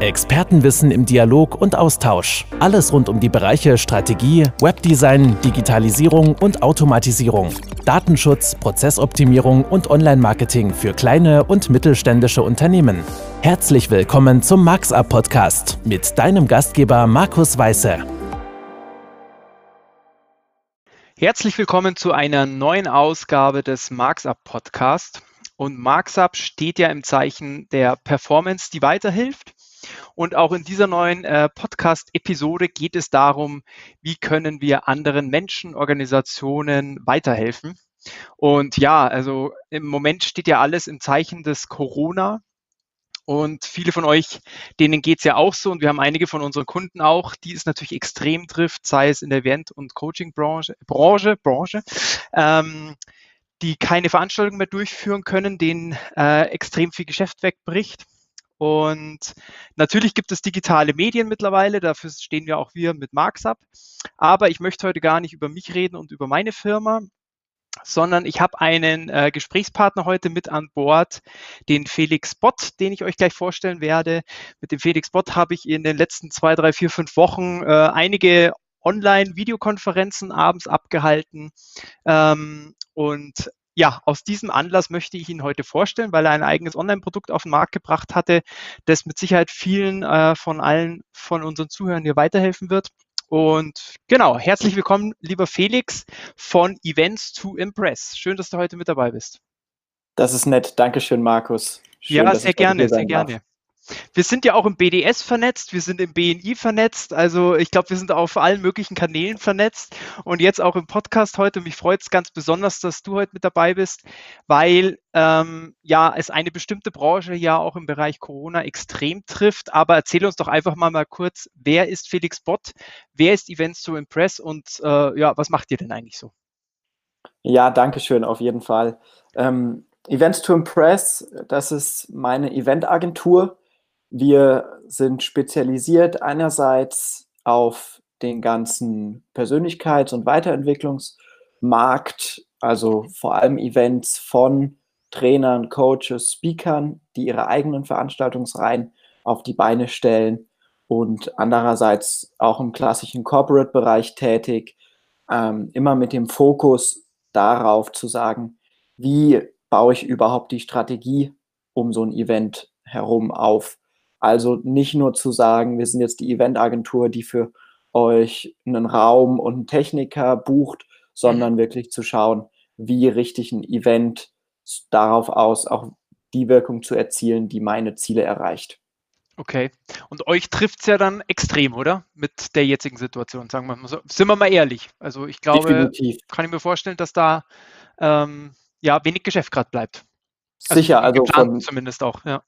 Expertenwissen im Dialog und Austausch. Alles rund um die Bereiche Strategie, Webdesign, Digitalisierung und Automatisierung. Datenschutz, Prozessoptimierung und Online-Marketing für kleine und mittelständische Unternehmen. Herzlich willkommen zum MarxUp Podcast mit deinem Gastgeber Markus Weiße. Herzlich willkommen zu einer neuen Ausgabe des MarxUp Podcast. Und MarxUp steht ja im Zeichen der Performance, die weiterhilft. Und auch in dieser neuen äh, Podcast-Episode geht es darum, wie können wir anderen Menschen, Organisationen weiterhelfen. Und ja, also im Moment steht ja alles im Zeichen des Corona. Und viele von euch, denen geht es ja auch so. Und wir haben einige von unseren Kunden auch, die es natürlich extrem trifft, sei es in der Event- und Coaching-Branche, Branche, Branche, ähm, die keine Veranstaltungen mehr durchführen können, denen äh, extrem viel Geschäft wegbricht. Und natürlich gibt es digitale Medien mittlerweile, dafür stehen wir auch wir mit MarxUp. Aber ich möchte heute gar nicht über mich reden und über meine Firma, sondern ich habe einen äh, Gesprächspartner heute mit an Bord, den Felix Bott, den ich euch gleich vorstellen werde. Mit dem Felix Bott habe ich in den letzten zwei, drei, vier, fünf Wochen äh, einige Online-Videokonferenzen abends abgehalten ähm, und ja, aus diesem Anlass möchte ich Ihnen heute vorstellen, weil er ein eigenes Online-Produkt auf den Markt gebracht hatte, das mit Sicherheit vielen äh, von allen von unseren Zuhörern hier weiterhelfen wird. Und genau, herzlich willkommen, lieber Felix von Events to Impress. Schön, dass du heute mit dabei bist. Das ist nett. Dankeschön, Markus. Schön, ja, sehr gerne, sehr gerne. Darf. Wir sind ja auch im BDS vernetzt, wir sind im BNI vernetzt, also ich glaube, wir sind auf allen möglichen Kanälen vernetzt und jetzt auch im Podcast heute. Mich freut es ganz besonders, dass du heute mit dabei bist, weil ähm, ja es eine bestimmte Branche ja auch im Bereich Corona extrem trifft. Aber erzähl uns doch einfach mal, mal kurz, wer ist Felix Bott, wer ist Events to Impress und äh, ja, was macht ihr denn eigentlich so? Ja, danke schön, auf jeden Fall. Ähm, Events to Impress, das ist meine Eventagentur wir sind spezialisiert einerseits auf den ganzen Persönlichkeits- und Weiterentwicklungsmarkt, also vor allem Events von Trainern, Coaches, Speakern, die ihre eigenen Veranstaltungsreihen auf die Beine stellen und andererseits auch im klassischen Corporate-Bereich tätig, ähm, immer mit dem Fokus darauf zu sagen, wie baue ich überhaupt die Strategie um so ein Event herum auf also nicht nur zu sagen, wir sind jetzt die Eventagentur, die für euch einen Raum und einen Techniker bucht, sondern mhm. wirklich zu schauen, wie richte ich ein Event darauf aus, auch die Wirkung zu erzielen, die meine Ziele erreicht. Okay. Und euch trifft es ja dann extrem, oder? Mit der jetzigen Situation, sagen wir mal so. Sind wir mal ehrlich. Also ich glaube, Definitiv. kann ich mir vorstellen, dass da ähm, ja wenig Geschäft gerade bleibt. Also Sicher, also von, zumindest auch, ja.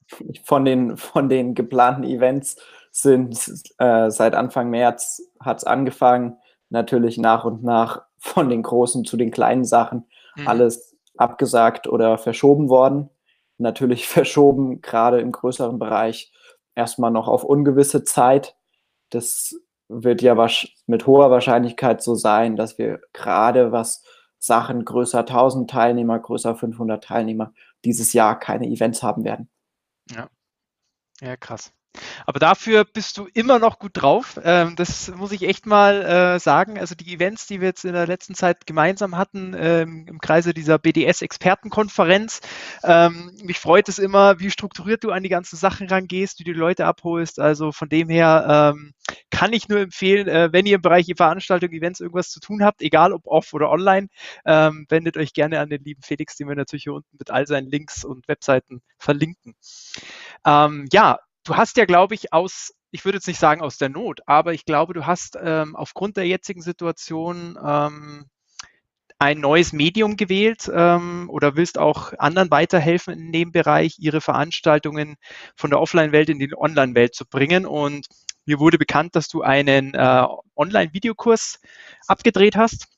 Von den, von den geplanten Events sind äh, seit Anfang März hat es angefangen, natürlich nach und nach von den großen zu den kleinen Sachen mhm. alles abgesagt oder verschoben worden. Natürlich verschoben, gerade im größeren Bereich, erstmal noch auf ungewisse Zeit. Das wird ja mit hoher Wahrscheinlichkeit so sein, dass wir gerade was Sachen größer 1000 Teilnehmer, größer 500 Teilnehmer dieses Jahr keine Events haben werden. Ja, ja krass. Aber dafür bist du immer noch gut drauf. Ähm, das muss ich echt mal äh, sagen. Also die Events, die wir jetzt in der letzten Zeit gemeinsam hatten ähm, im Kreise dieser BDS-Expertenkonferenz, ähm, mich freut es immer, wie strukturiert du an die ganzen Sachen rangehst, wie du die Leute abholst. Also von dem her ähm, kann ich nur empfehlen, äh, wenn ihr im Bereich Veranstaltung, Events irgendwas zu tun habt, egal ob off oder online, ähm, wendet euch gerne an den lieben Felix, den wir natürlich hier unten mit all seinen Links und Webseiten verlinken. Ähm, ja, du hast ja, glaube ich, aus, ich würde jetzt nicht sagen aus der Not, aber ich glaube, du hast ähm, aufgrund der jetzigen Situation ähm, ein neues Medium gewählt ähm, oder willst auch anderen weiterhelfen in dem Bereich, ihre Veranstaltungen von der Offline-Welt in die Online-Welt zu bringen. Und mir wurde bekannt, dass du einen äh, Online-Videokurs abgedreht hast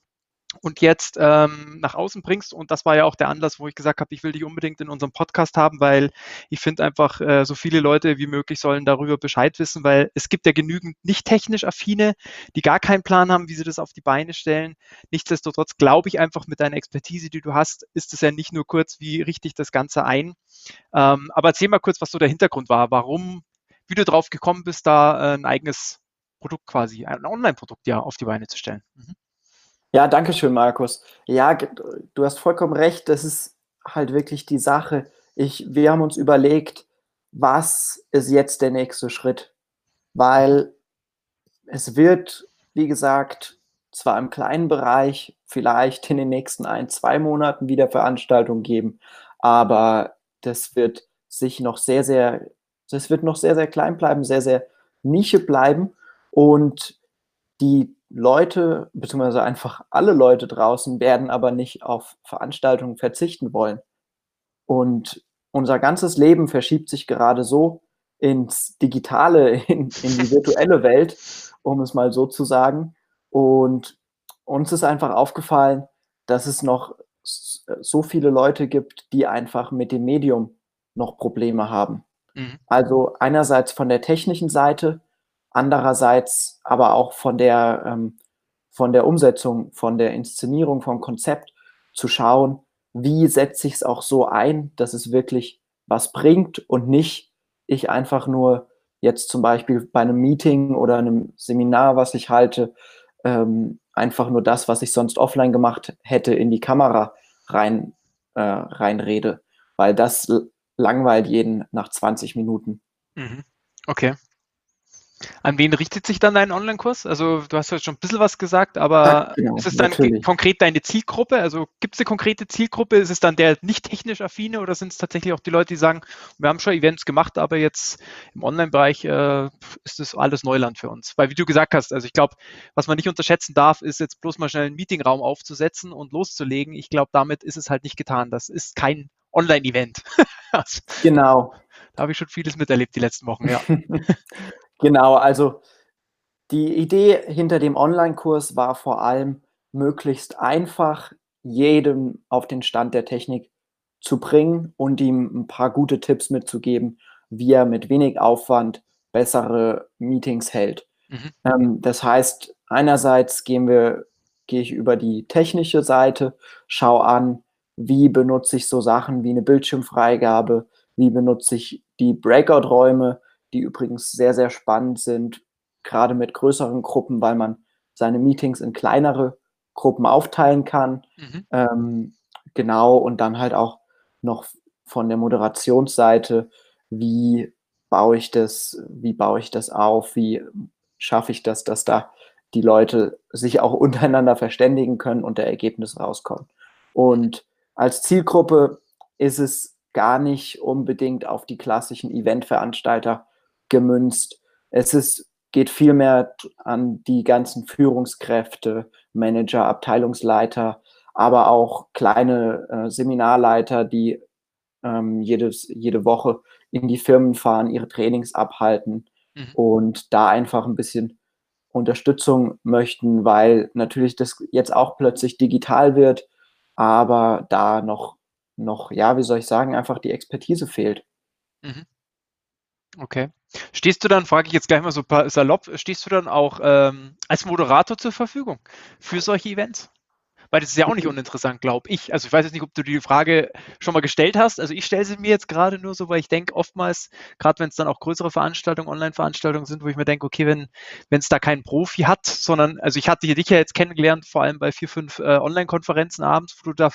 und jetzt ähm, nach außen bringst. Und das war ja auch der Anlass, wo ich gesagt habe, ich will dich unbedingt in unserem Podcast haben, weil ich finde einfach, äh, so viele Leute wie möglich sollen darüber Bescheid wissen, weil es gibt ja genügend nicht technisch affine, die gar keinen Plan haben, wie sie das auf die Beine stellen. Nichtsdestotrotz glaube ich einfach mit deiner Expertise, die du hast, ist es ja nicht nur kurz, wie richte ich das Ganze ein. Ähm, aber erzähl mal kurz, was so der Hintergrund war. Warum wie du drauf gekommen bist, da äh, ein eigenes Produkt quasi, ein Online-Produkt ja auf die Beine zu stellen. Mhm. Ja, danke schön, Markus. Ja, du hast vollkommen recht. Das ist halt wirklich die Sache. Ich, wir haben uns überlegt, was ist jetzt der nächste Schritt? Weil es wird, wie gesagt, zwar im kleinen Bereich vielleicht in den nächsten ein, zwei Monaten wieder Veranstaltungen geben, aber das wird sich noch sehr, sehr, das wird noch sehr, sehr klein bleiben, sehr, sehr Nische bleiben und die Leute, beziehungsweise einfach alle Leute draußen werden aber nicht auf Veranstaltungen verzichten wollen. Und unser ganzes Leben verschiebt sich gerade so ins Digitale, in, in die virtuelle Welt, um es mal so zu sagen. Und uns ist einfach aufgefallen, dass es noch so viele Leute gibt, die einfach mit dem Medium noch Probleme haben. Mhm. Also einerseits von der technischen Seite, andererseits aber auch von der, ähm, von der Umsetzung, von der Inszenierung, vom Konzept zu schauen, wie setze ich es auch so ein, dass es wirklich was bringt und nicht ich einfach nur jetzt zum Beispiel bei einem Meeting oder einem Seminar, was ich halte, ähm, einfach nur das, was ich sonst offline gemacht hätte, in die Kamera rein, äh, reinrede, weil das langweilt jeden nach 20 Minuten. Mhm. Okay. An wen richtet sich dann dein Online-Kurs? Also du hast ja schon ein bisschen was gesagt, aber ja, genau, ist es dann natürlich. konkret deine Zielgruppe? Also gibt es eine konkrete Zielgruppe? Ist es dann der nicht technisch affine oder sind es tatsächlich auch die Leute, die sagen, wir haben schon Events gemacht, aber jetzt im Online-Bereich äh, ist das alles Neuland für uns? Weil wie du gesagt hast, also ich glaube, was man nicht unterschätzen darf, ist jetzt bloß mal schnell einen Meetingraum aufzusetzen und loszulegen. Ich glaube, damit ist es halt nicht getan. Das ist kein Online-Event. also, genau. Da habe ich schon vieles miterlebt die letzten Wochen, ja. Genau, also die Idee hinter dem Online-Kurs war vor allem, möglichst einfach jedem auf den Stand der Technik zu bringen und ihm ein paar gute Tipps mitzugeben, wie er mit wenig Aufwand bessere Meetings hält. Mhm. Ähm, das heißt, einerseits gehen wir, gehe ich über die technische Seite, schaue an, wie benutze ich so Sachen wie eine Bildschirmfreigabe, wie benutze ich die Breakout-Räume, die übrigens sehr, sehr spannend sind, gerade mit größeren Gruppen, weil man seine Meetings in kleinere Gruppen aufteilen kann. Mhm. Ähm, genau, und dann halt auch noch von der Moderationsseite, wie baue ich das, wie baue ich das auf, wie schaffe ich das, dass da die Leute sich auch untereinander verständigen können und der Ergebnis rauskommt. Und als Zielgruppe ist es gar nicht unbedingt auf die klassischen Eventveranstalter gemünzt. Es ist, geht vielmehr an die ganzen Führungskräfte, Manager, Abteilungsleiter, aber auch kleine äh, Seminarleiter, die ähm, jedes, jede Woche in die Firmen fahren, ihre Trainings abhalten mhm. und da einfach ein bisschen Unterstützung möchten, weil natürlich das jetzt auch plötzlich digital wird, aber da noch, noch, ja, wie soll ich sagen, einfach die Expertise fehlt. Mhm. Okay. Stehst du dann, frage ich jetzt gleich mal so salopp, stehst du dann auch ähm, als Moderator zur Verfügung für solche Events? Weil das ist ja auch nicht uninteressant, glaube ich. Also ich weiß jetzt nicht, ob du die Frage schon mal gestellt hast. Also ich stelle sie mir jetzt gerade nur so, weil ich denke, oftmals, gerade wenn es dann auch größere Veranstaltungen, Online-Veranstaltungen sind, wo ich mir denke, okay, wenn es da keinen Profi hat, sondern, also ich hatte dich ja jetzt kennengelernt, vor allem bei vier, fünf äh, Online-Konferenzen abends, wo du da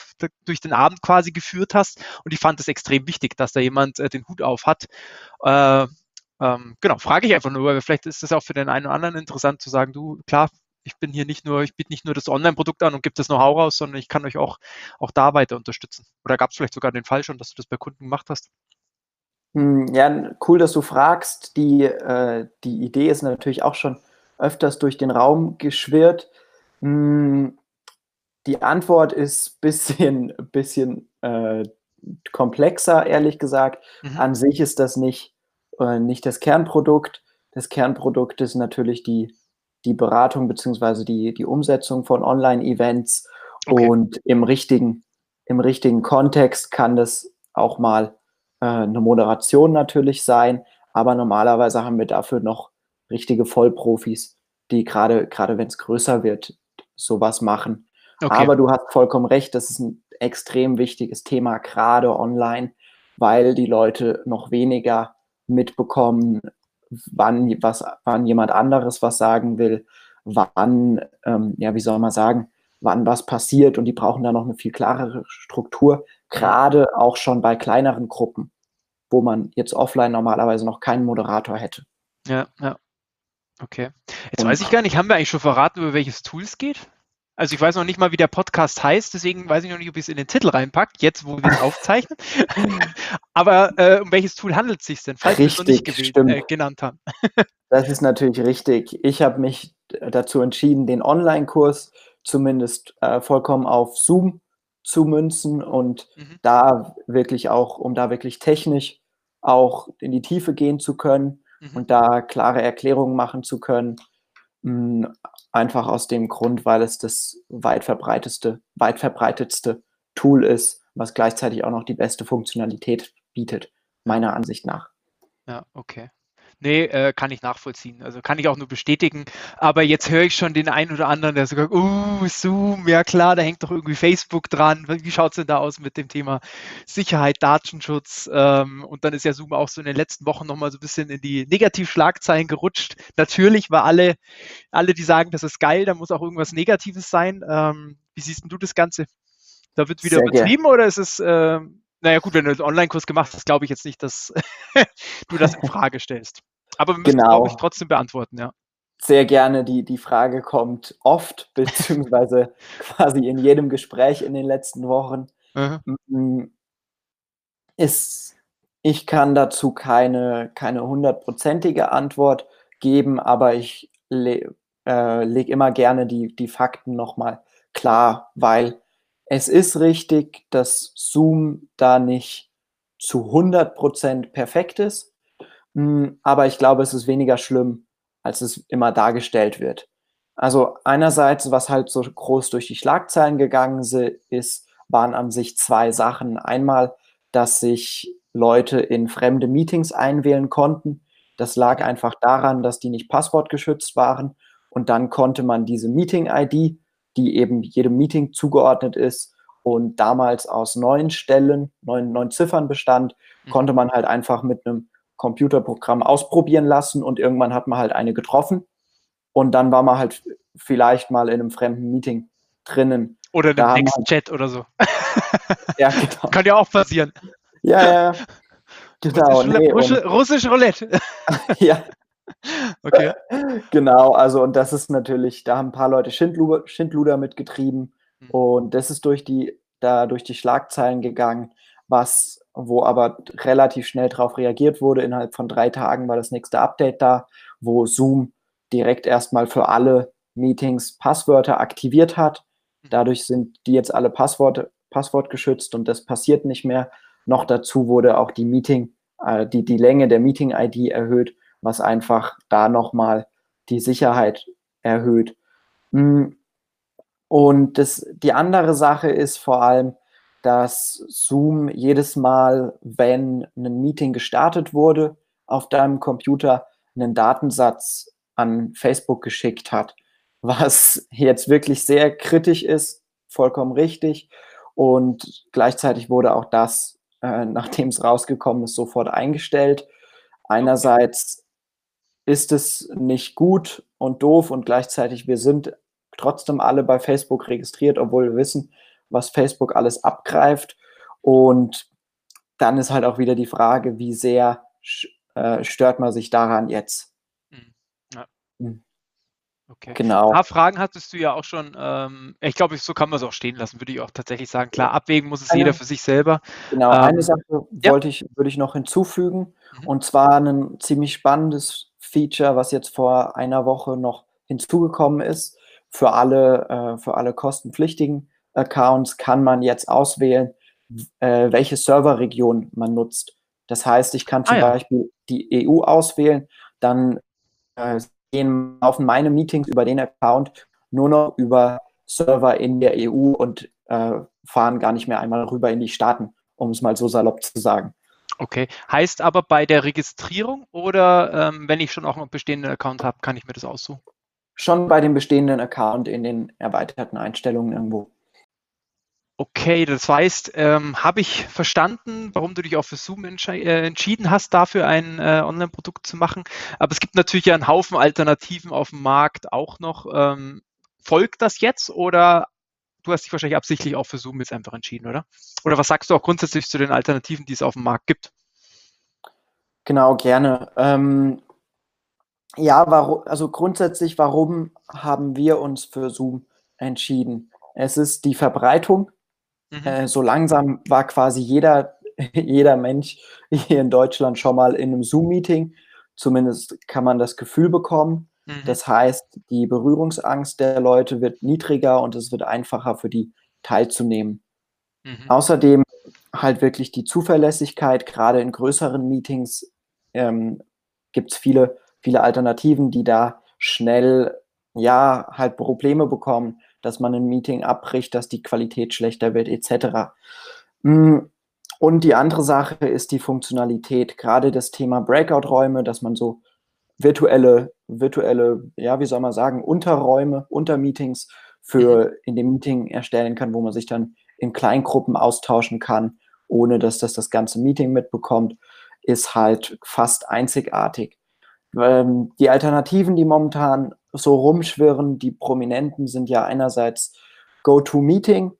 durch den Abend quasi geführt hast. Und ich fand es extrem wichtig, dass da jemand äh, den Hut auf hat. Äh, ähm, genau, frage ich einfach nur, weil vielleicht ist das auch für den einen oder anderen interessant zu sagen, du, klar, ich bin hier nicht nur, ich biete nicht nur das Online-Produkt an und gebe das Know-how raus, sondern ich kann euch auch, auch da weiter unterstützen. Oder gab es vielleicht sogar den Fall schon, dass du das bei Kunden gemacht hast? Hm, ja, cool, dass du fragst. Die, äh, die Idee ist natürlich auch schon öfters durch den Raum geschwirrt. Hm, die Antwort ist ein bisschen, bisschen äh, komplexer, ehrlich gesagt. Mhm. An sich ist das nicht, äh, nicht das Kernprodukt. Das Kernprodukt ist natürlich die die Beratung beziehungsweise die, die Umsetzung von Online-Events okay. und im richtigen, im richtigen Kontext kann das auch mal äh, eine Moderation natürlich sein, aber normalerweise haben wir dafür noch richtige Vollprofis, die gerade, gerade wenn es größer wird, sowas machen. Okay. Aber du hast vollkommen recht, das ist ein extrem wichtiges Thema, gerade online, weil die Leute noch weniger mitbekommen, wann, was, wann jemand anderes was sagen will, wann, ähm, ja, wie soll man sagen, wann was passiert und die brauchen da noch eine viel klarere Struktur, gerade auch schon bei kleineren Gruppen, wo man jetzt offline normalerweise noch keinen Moderator hätte. Ja, ja. Okay. Jetzt und, weiß ich gar nicht, haben wir eigentlich schon verraten, über welches Tool es geht? Also ich weiß noch nicht mal, wie der Podcast heißt, deswegen weiß ich noch nicht, ob ich es in den Titel reinpackt, jetzt wo wir es aufzeichnen. Aber äh, um welches Tool handelt es sich denn, falls wir es noch nicht gewählt, äh, genannt haben? das ist natürlich richtig. Ich habe mich dazu entschieden, den Online-Kurs zumindest äh, vollkommen auf Zoom zu münzen und mhm. da wirklich auch, um da wirklich technisch auch in die Tiefe gehen zu können mhm. und da klare Erklärungen machen zu können. Hm, einfach aus dem Grund, weil es das weit verbreiteste, weit verbreitetste Tool ist, was gleichzeitig auch noch die beste Funktionalität bietet, meiner Ansicht nach. Ja, okay. Nee, äh, kann ich nachvollziehen. Also kann ich auch nur bestätigen. Aber jetzt höre ich schon den einen oder anderen, der sogar, uh, Zoom, ja klar, da hängt doch irgendwie Facebook dran. Wie schaut es denn da aus mit dem Thema Sicherheit, Datenschutz? Ähm, und dann ist ja Zoom auch so in den letzten Wochen nochmal so ein bisschen in die Negativschlagzeilen gerutscht. Natürlich, weil alle, alle, die sagen, das ist geil, da muss auch irgendwas Negatives sein. Ähm, wie siehst du das Ganze? Da wird wieder Sehr übertrieben gern. oder ist es, äh, naja gut, wenn du einen Online-Kurs gemacht hast, glaube ich jetzt nicht, dass du das in Frage stellst. Aber wir müssen, genau. glaube ich, trotzdem beantworten, ja. Sehr gerne. Die, die Frage kommt oft, beziehungsweise quasi in jedem Gespräch in den letzten Wochen. Mhm. Ist, ich kann dazu keine, keine hundertprozentige Antwort geben, aber ich le, äh, lege immer gerne die, die Fakten nochmal klar, weil es ist richtig, dass Zoom da nicht zu 100% perfekt ist. Hm, aber ich glaube, es ist weniger schlimm, als es immer dargestellt wird. Also einerseits, was halt so groß durch die Schlagzeilen gegangen ist, waren an sich zwei Sachen. Einmal, dass sich Leute in fremde Meetings einwählen konnten. Das lag einfach daran, dass die nicht passwortgeschützt waren. Und dann konnte man diese Meeting-ID, die eben jedem Meeting zugeordnet ist und damals aus neun Stellen, neun, neun Ziffern bestand, mhm. konnte man halt einfach mit einem Computerprogramm ausprobieren lassen und irgendwann hat man halt eine getroffen und dann war man halt vielleicht mal in einem fremden Meeting drinnen. Oder in einem Text-Chat oder so. ja, genau. Kann ja auch passieren. Ja, ja. Genau. Russisch, nee, Russisch, Russisch Roulette. ja. Okay. Genau, also und das ist natürlich, da haben ein paar Leute Schindluder, Schindluder mitgetrieben mhm. und das ist durch die, da durch die Schlagzeilen gegangen, was wo aber relativ schnell darauf reagiert wurde. Innerhalb von drei Tagen war das nächste Update da, wo Zoom direkt erstmal für alle Meetings Passwörter aktiviert hat. Dadurch sind die jetzt alle Passworte, passwortgeschützt und das passiert nicht mehr. Noch dazu wurde auch die Meeting, äh, die, die Länge der Meeting-ID erhöht, was einfach da nochmal die Sicherheit erhöht. Hm. Und das, die andere Sache ist vor allem, dass Zoom jedes Mal, wenn ein Meeting gestartet wurde, auf deinem Computer einen Datensatz an Facebook geschickt hat, was jetzt wirklich sehr kritisch ist, vollkommen richtig. Und gleichzeitig wurde auch das, äh, nachdem es rausgekommen ist, sofort eingestellt. Einerseits ist es nicht gut und doof und gleichzeitig wir sind trotzdem alle bei Facebook registriert, obwohl wir wissen, was Facebook alles abgreift. Und dann ist halt auch wieder die Frage, wie sehr äh, stört man sich daran jetzt? Hm, ja. Hm. Okay. Genau. Ein paar Fragen hattest du ja auch schon. Ähm, ich glaube, so kann man es auch stehen lassen, würde ich auch tatsächlich sagen. Klar, abwägen muss es eine, jeder für sich selber. Genau, ähm, eine Sache ja. wollte ich, würde ich noch hinzufügen. Mhm. Und zwar ein ziemlich spannendes Feature, was jetzt vor einer Woche noch hinzugekommen ist, für alle, äh, für alle kostenpflichtigen Accounts kann man jetzt auswählen, äh, welche Serverregion man nutzt. Das heißt, ich kann zum ah, ja. Beispiel die EU auswählen, dann äh, gehen auf meine Meetings über den Account nur noch über Server in der EU und äh, fahren gar nicht mehr einmal rüber in die Staaten, um es mal so salopp zu sagen. Okay, heißt aber bei der Registrierung oder ähm, wenn ich schon auch noch einen bestehenden Account habe, kann ich mir das aussuchen? Schon bei dem bestehenden Account in den erweiterten Einstellungen irgendwo. Okay, das heißt, ähm, habe ich verstanden, warum du dich auch für Zoom äh, entschieden hast, dafür ein äh, Online-Produkt zu machen. Aber es gibt natürlich ja einen Haufen Alternativen auf dem Markt auch noch. Ähm, folgt das jetzt oder du hast dich wahrscheinlich absichtlich auch für Zoom jetzt einfach entschieden, oder? Oder was sagst du auch grundsätzlich zu den Alternativen, die es auf dem Markt gibt? Genau, gerne. Ähm, ja, also grundsätzlich, warum haben wir uns für Zoom entschieden? Es ist die Verbreitung Mhm. Äh, so langsam war quasi jeder, jeder Mensch hier in Deutschland schon mal in einem Zoom-Meeting. Zumindest kann man das Gefühl bekommen. Mhm. Das heißt, die Berührungsangst der Leute wird niedriger und es wird einfacher für die teilzunehmen. Mhm. Außerdem halt wirklich die Zuverlässigkeit, gerade in größeren Meetings ähm, gibt es viele, viele Alternativen, die da schnell ja halt Probleme bekommen dass man ein Meeting abbricht, dass die Qualität schlechter wird, etc. Mm, und die andere Sache ist die Funktionalität, gerade das Thema Breakout-Räume, dass man so virtuelle, virtuelle, ja, wie soll man sagen, Unterräume, Untermeetings für mhm. in dem Meeting erstellen kann, wo man sich dann in Kleingruppen austauschen kann, ohne dass das das ganze Meeting mitbekommt, ist halt fast einzigartig. Ähm, die Alternativen, die momentan so rumschwirren. Die Prominenten sind ja einerseits Go-To-Meeting.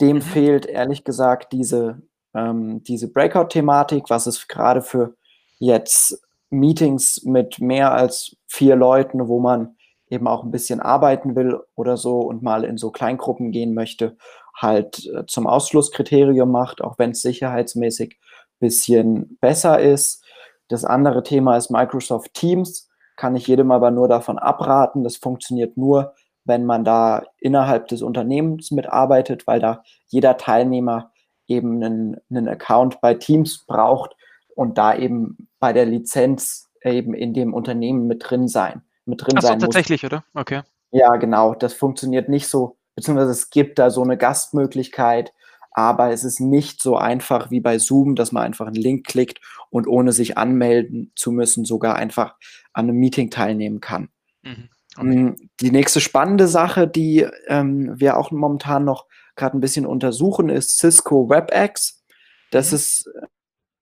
Dem mhm. fehlt ehrlich gesagt diese, ähm, diese Breakout-Thematik, was es gerade für jetzt Meetings mit mehr als vier Leuten, wo man eben auch ein bisschen arbeiten will oder so und mal in so Kleingruppen gehen möchte, halt äh, zum Ausschlusskriterium macht, auch wenn es sicherheitsmäßig ein bisschen besser ist. Das andere Thema ist Microsoft Teams kann ich jedem aber nur davon abraten. Das funktioniert nur, wenn man da innerhalb des Unternehmens mitarbeitet, weil da jeder Teilnehmer eben einen, einen Account bei Teams braucht und da eben bei der Lizenz eben in dem Unternehmen mit drin sein, mit drin Ach so, sein tatsächlich, muss. oder? Okay. Ja, genau. Das funktioniert nicht so, beziehungsweise es gibt da so eine Gastmöglichkeit, aber es ist nicht so einfach wie bei Zoom, dass man einfach einen Link klickt und ohne sich anmelden zu müssen sogar einfach an einem Meeting teilnehmen kann. Mhm. Okay. Mm, die nächste spannende Sache, die ähm, wir auch momentan noch gerade ein bisschen untersuchen, ist Cisco WebEx. Das mhm. ist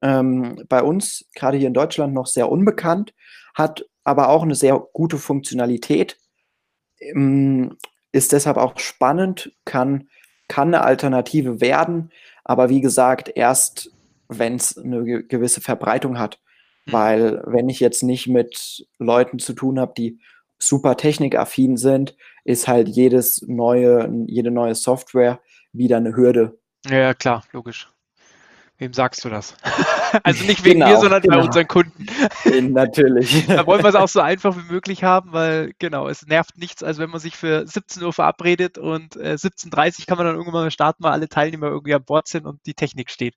ähm, bei uns, gerade hier in Deutschland, noch sehr unbekannt, hat aber auch eine sehr gute Funktionalität, ähm, ist deshalb auch spannend, kann kann eine Alternative werden, aber wie gesagt, erst wenn es eine gewisse Verbreitung hat. Mhm. Weil wenn ich jetzt nicht mit Leuten zu tun habe, die super technikaffin sind, ist halt jedes neue, jede neue Software wieder eine Hürde. Ja, klar, logisch. Wem sagst du das? also nicht wegen genau, mir, sondern genau. bei unseren Kunden. Natürlich. da wollen wir es auch so einfach wie möglich haben, weil genau, es nervt nichts, als wenn man sich für 17 Uhr verabredet und äh, 17.30 Uhr kann man dann irgendwann mal starten, weil alle Teilnehmer irgendwie an Bord sind und die Technik steht.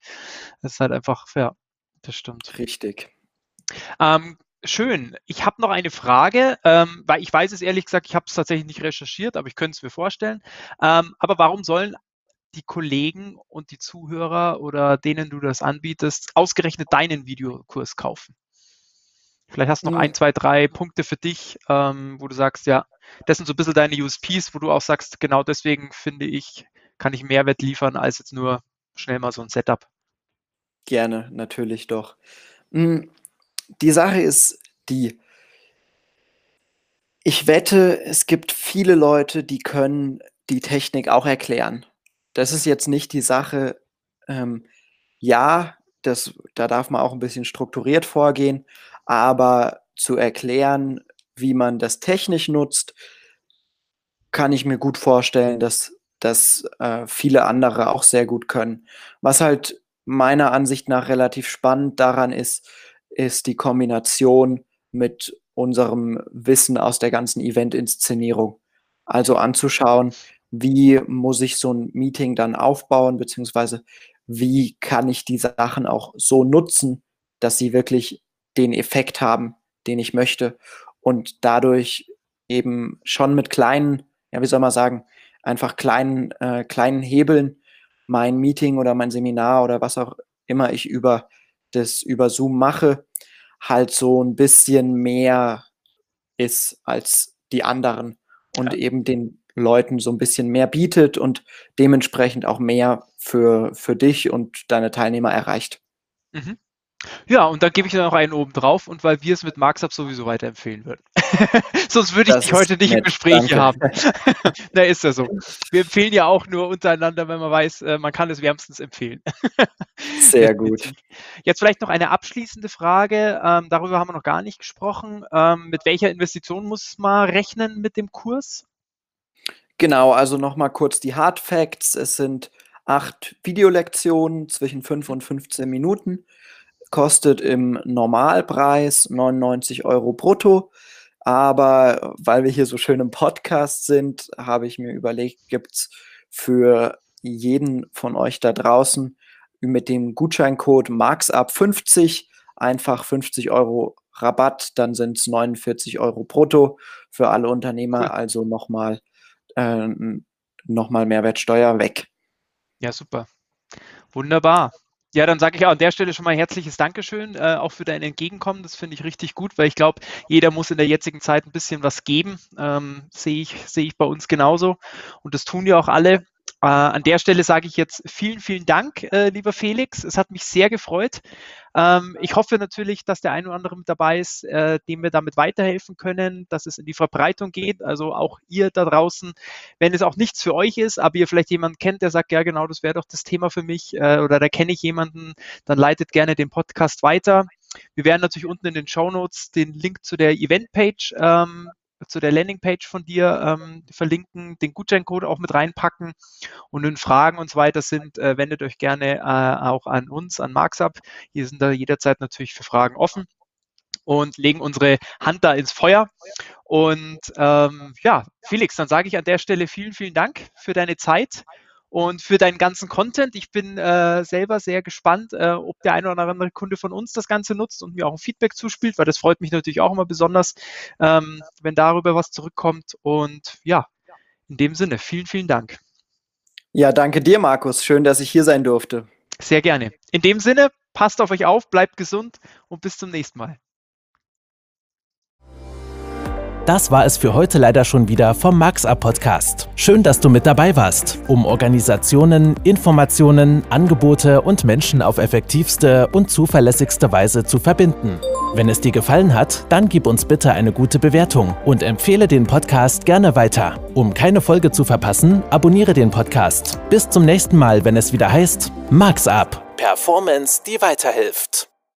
Das ist halt einfach, ja, das stimmt. Richtig. Ähm, Schön. Ich habe noch eine Frage, ähm, weil ich weiß es ehrlich gesagt, ich habe es tatsächlich nicht recherchiert, aber ich könnte es mir vorstellen. Ähm, aber warum sollen die Kollegen und die Zuhörer oder denen du das anbietest, ausgerechnet deinen Videokurs kaufen? Vielleicht hast du noch mhm. ein, zwei, drei Punkte für dich, ähm, wo du sagst, ja, das sind so ein bisschen deine USPs, wo du auch sagst, genau deswegen finde ich, kann ich Mehrwert liefern, als jetzt nur schnell mal so ein Setup. Gerne, natürlich doch. Hm, die Sache ist die, ich wette, es gibt viele Leute, die können die Technik auch erklären das ist jetzt nicht die Sache, ähm, ja, das, da darf man auch ein bisschen strukturiert vorgehen, aber zu erklären, wie man das technisch nutzt, kann ich mir gut vorstellen, dass das äh, viele andere auch sehr gut können. Was halt meiner Ansicht nach relativ spannend daran ist, ist die Kombination mit unserem Wissen aus der ganzen Event-Inszenierung. Also anzuschauen, wie muss ich so ein Meeting dann aufbauen, beziehungsweise wie kann ich die Sachen auch so nutzen, dass sie wirklich den Effekt haben, den ich möchte und dadurch eben schon mit kleinen, ja, wie soll man sagen, einfach kleinen, äh, kleinen Hebeln mein Meeting oder mein Seminar oder was auch immer ich über das über Zoom mache, halt so ein bisschen mehr ist als die anderen und ja. eben den Leuten so ein bisschen mehr bietet und dementsprechend auch mehr für, für dich und deine Teilnehmer erreicht. Mhm. Ja, und dann gebe ich noch einen oben drauf und weil wir es mit MarxUp sowieso weiterempfehlen würden. Sonst würde ich das dich heute nicht nett, im Gespräch danke. haben. Na, ist ja so. Wir empfehlen ja auch nur untereinander, wenn man weiß, äh, man kann es wärmstens empfehlen. Sehr gut. Jetzt vielleicht noch eine abschließende Frage. Ähm, darüber haben wir noch gar nicht gesprochen. Ähm, mit welcher Investition muss man rechnen mit dem Kurs? Genau, also nochmal kurz die Hard Facts. Es sind acht Videolektionen zwischen 5 und 15 Minuten kostet im Normalpreis 99 Euro brutto. Aber weil wir hier so schön im Podcast sind, habe ich mir überlegt, gibt es für jeden von euch da draußen mit dem Gutscheincode MarksUp50 einfach 50 Euro Rabatt, dann sind es 49 Euro brutto für alle Unternehmer, also nochmal äh, noch Mehrwertsteuer weg. Ja, super. Wunderbar. Ja, dann sage ich auch an der Stelle schon mal herzliches Dankeschön, äh, auch für dein Entgegenkommen. Das finde ich richtig gut, weil ich glaube, jeder muss in der jetzigen Zeit ein bisschen was geben. Ähm, Sehe ich, seh ich bei uns genauso. Und das tun ja auch alle. Äh, an der Stelle sage ich jetzt vielen, vielen Dank, äh, lieber Felix. Es hat mich sehr gefreut. Ähm, ich hoffe natürlich, dass der eine oder andere mit dabei ist, äh, dem wir damit weiterhelfen können, dass es in die Verbreitung geht. Also auch ihr da draußen, wenn es auch nichts für euch ist, aber ihr vielleicht jemanden kennt, der sagt, ja genau, das wäre doch das Thema für mich äh, oder da kenne ich jemanden, dann leitet gerne den Podcast weiter. Wir werden natürlich unten in den Show Notes den Link zu der Eventpage ähm, zu der Landingpage von dir ähm, verlinken, den Gutscheincode auch mit reinpacken. Und wenn Fragen und so weiter sind, äh, wendet euch gerne äh, auch an uns, an MarksUp. Hier sind da jederzeit natürlich für Fragen offen und legen unsere Hand da ins Feuer. Und ähm, ja, Felix, dann sage ich an der Stelle vielen, vielen Dank für deine Zeit und für deinen ganzen Content. Ich bin äh, selber sehr gespannt, äh, ob der eine oder andere Kunde von uns das Ganze nutzt und mir auch ein Feedback zuspielt, weil das freut mich natürlich auch immer besonders, ähm, wenn darüber was zurückkommt. Und ja, in dem Sinne, vielen, vielen Dank. Ja, danke dir, Markus. Schön, dass ich hier sein durfte. Sehr gerne. In dem Sinne, passt auf euch auf, bleibt gesund und bis zum nächsten Mal. Das war es für heute leider schon wieder vom MaxUp Podcast. Schön, dass du mit dabei warst, um Organisationen, Informationen, Angebote und Menschen auf effektivste und zuverlässigste Weise zu verbinden. Wenn es dir gefallen hat, dann gib uns bitte eine gute Bewertung und empfehle den Podcast gerne weiter. Um keine Folge zu verpassen, abonniere den Podcast. Bis zum nächsten Mal, wenn es wieder heißt MaxUp. Performance, die weiterhilft.